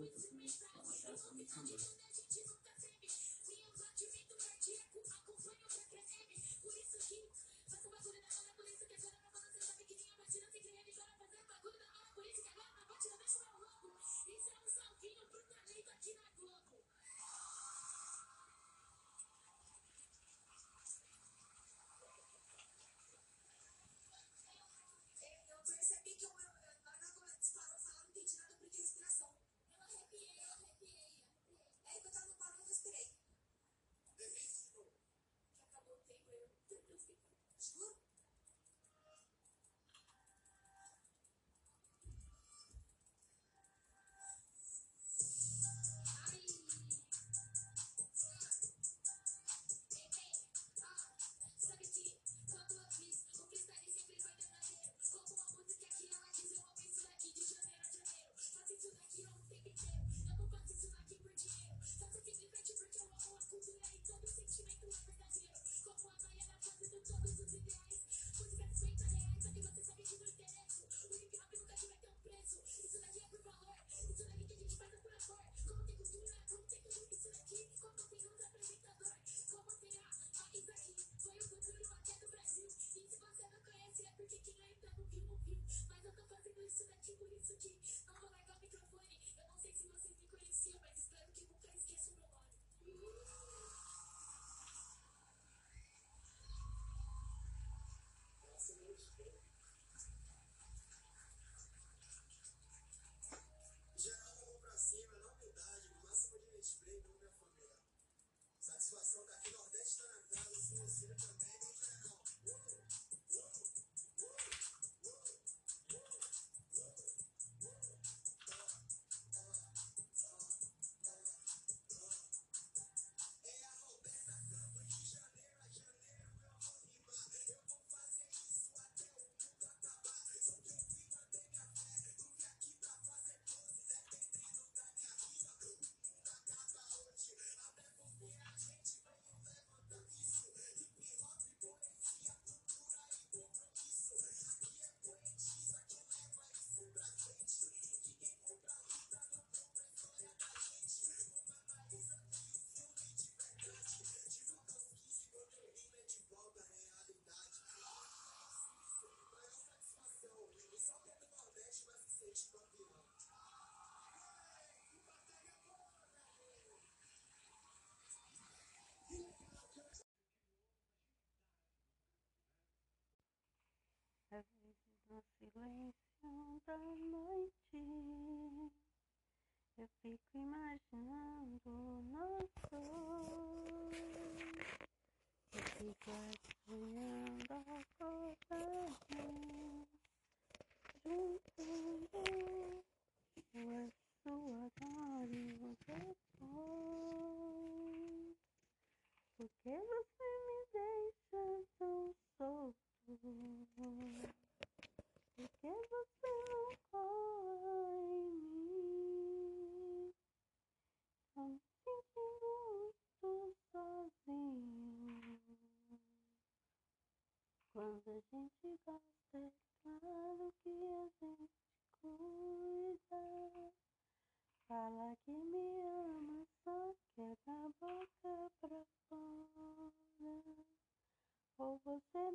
with the police department. That's what we come. Satisfação daqui Nordeste tá na casa, se você também. No silêncio da noite eu fico imaginando nós dois. Eu fico sonhando Quando a gente gosta, é claro que a gente cuida. Fala que me ama, só quer da boca pra fora. Ou você